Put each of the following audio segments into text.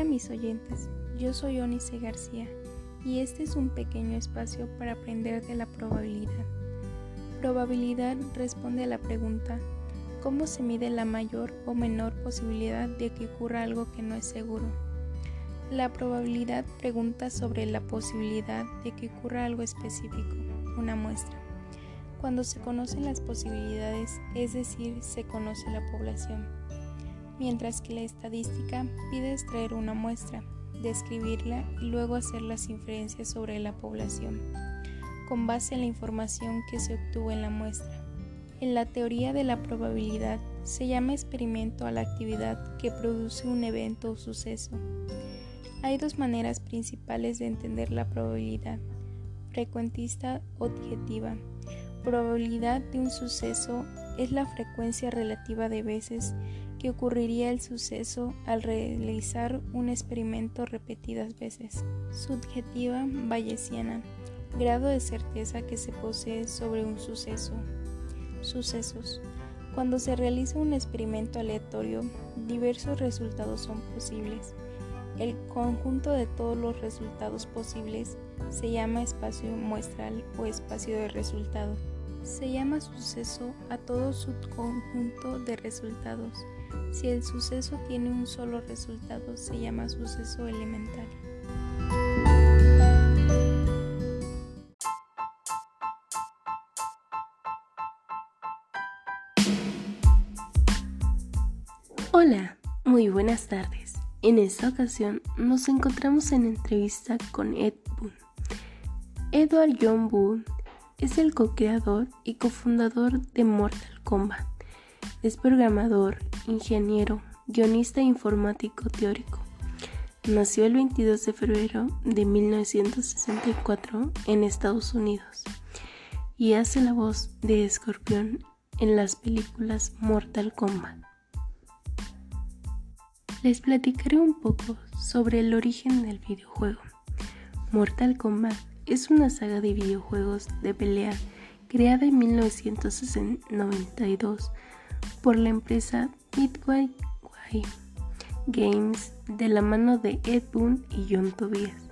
Hola mis oyentes, yo soy Onice García y este es un pequeño espacio para aprender de la probabilidad. Probabilidad responde a la pregunta ¿cómo se mide la mayor o menor posibilidad de que ocurra algo que no es seguro? La probabilidad pregunta sobre la posibilidad de que ocurra algo específico, una muestra. Cuando se conocen las posibilidades, es decir, se conoce la población mientras que la estadística pide extraer una muestra, describirla y luego hacer las inferencias sobre la población, con base en la información que se obtuvo en la muestra. En la teoría de la probabilidad se llama experimento a la actividad que produce un evento o suceso. Hay dos maneras principales de entender la probabilidad, frecuentista objetiva. Probabilidad de un suceso es la frecuencia relativa de veces que ocurriría el suceso al realizar un experimento repetidas veces. Subjetiva bayesiana, grado de certeza que se posee sobre un suceso. Sucesos. Cuando se realiza un experimento aleatorio, diversos resultados son posibles. El conjunto de todos los resultados posibles se llama espacio muestral o espacio de resultados. Se llama suceso a todo subconjunto de resultados si el suceso tiene un solo resultado, se llama suceso elemental. Hola, muy buenas tardes. En esta ocasión nos encontramos en entrevista con Ed Boon. Edward John Boone es el co-creador y cofundador de Mortal Kombat. Es programador, ingeniero, guionista informático teórico. Nació el 22 de febrero de 1964 en Estados Unidos y hace la voz de Escorpión en las películas Mortal Kombat. Les platicaré un poco sobre el origen del videojuego. Mortal Kombat es una saga de videojuegos de pelea creada en 1992 por la empresa Midway Games de la mano de Ed Boon y John Tobias.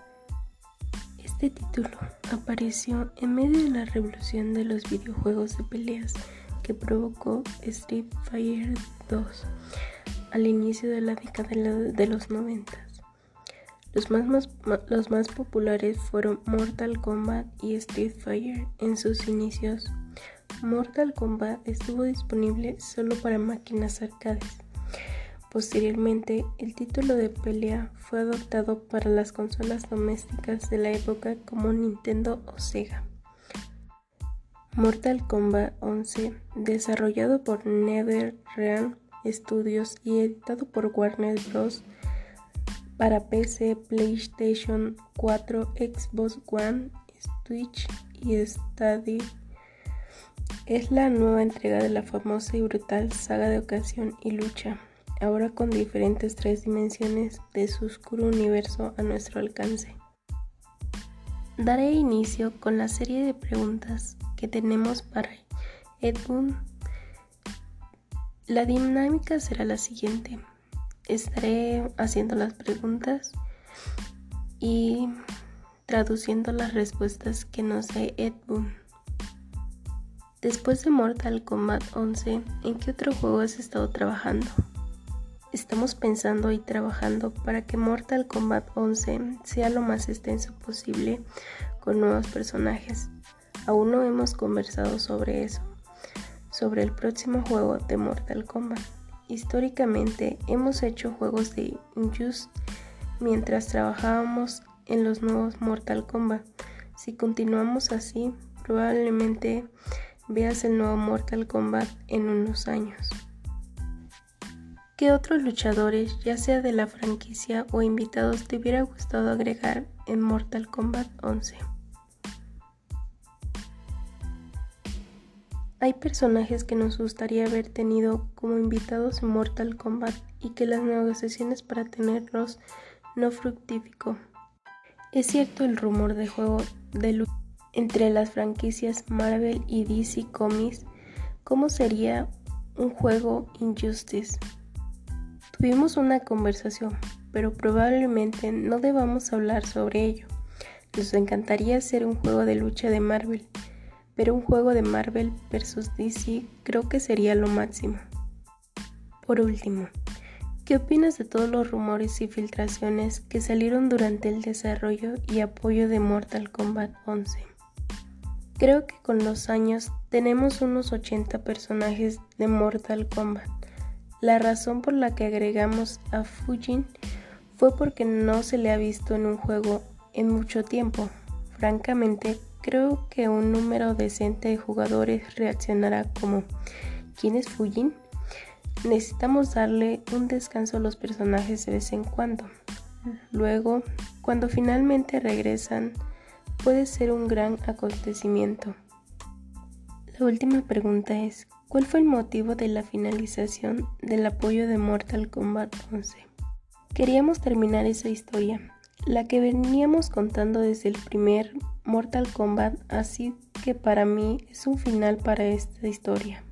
Este título apareció en medio de la revolución de los videojuegos de peleas que provocó Street Fighter 2 al inicio de la década de los 90. Los más, populares fueron Mortal Kombat y Street Fighter en sus inicios. Mortal Kombat estuvo disponible solo para máquinas arcades. Posteriormente, el título de pelea fue adoptado para las consolas domésticas de la época como Nintendo o Sega. Mortal Kombat 11, desarrollado por NetherRealm Studios y editado por Warner Bros. Para PC, PlayStation 4, Xbox One, Switch y Stadia es la nueva entrega de la famosa y brutal saga de ocasión y lucha, ahora con diferentes tres dimensiones de su oscuro universo a nuestro alcance. Daré inicio con la serie de preguntas que tenemos para Edmund. La dinámica será la siguiente. Estaré haciendo las preguntas y traduciendo las respuestas que nos dé Edmund. Después de Mortal Kombat 11, ¿en qué otro juego has estado trabajando? Estamos pensando y trabajando para que Mortal Kombat 11 sea lo más extenso posible con nuevos personajes. Aún no hemos conversado sobre eso, sobre el próximo juego de Mortal Kombat. Históricamente hemos hecho juegos de Injust mientras trabajábamos en los nuevos Mortal Kombat. Si continuamos así, probablemente veas el nuevo Mortal Kombat en unos años. ¿Qué otros luchadores, ya sea de la franquicia o invitados, te hubiera gustado agregar en Mortal Kombat 11? Hay personajes que nos gustaría haber tenido como invitados en Mortal Kombat y que las negociaciones para tenerlos no fructificó. Es cierto el rumor de juego de lucha entre las franquicias Marvel y DC Comics, ¿cómo sería un juego Injustice? Tuvimos una conversación, pero probablemente no debamos hablar sobre ello. Nos encantaría hacer un juego de lucha de Marvel, pero un juego de Marvel versus DC creo que sería lo máximo. Por último, ¿qué opinas de todos los rumores y filtraciones que salieron durante el desarrollo y apoyo de Mortal Kombat 11? Creo que con los años tenemos unos 80 personajes de Mortal Kombat. La razón por la que agregamos a Fujin fue porque no se le ha visto en un juego en mucho tiempo. Francamente, creo que un número decente de jugadores reaccionará como ¿quién es Fujin? Necesitamos darle un descanso a los personajes de vez en cuando. Luego, cuando finalmente regresan, puede ser un gran acontecimiento. La última pregunta es, ¿cuál fue el motivo de la finalización del apoyo de Mortal Kombat 11? Queríamos terminar esa historia, la que veníamos contando desde el primer Mortal Kombat, así que para mí es un final para esta historia.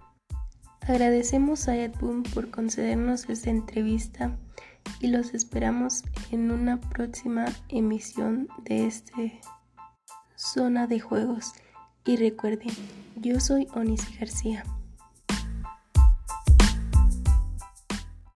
Agradecemos a Ed Boon por concedernos esta entrevista y los esperamos en una próxima emisión de este Zona de Juegos. Y recuerden, yo soy Onis García.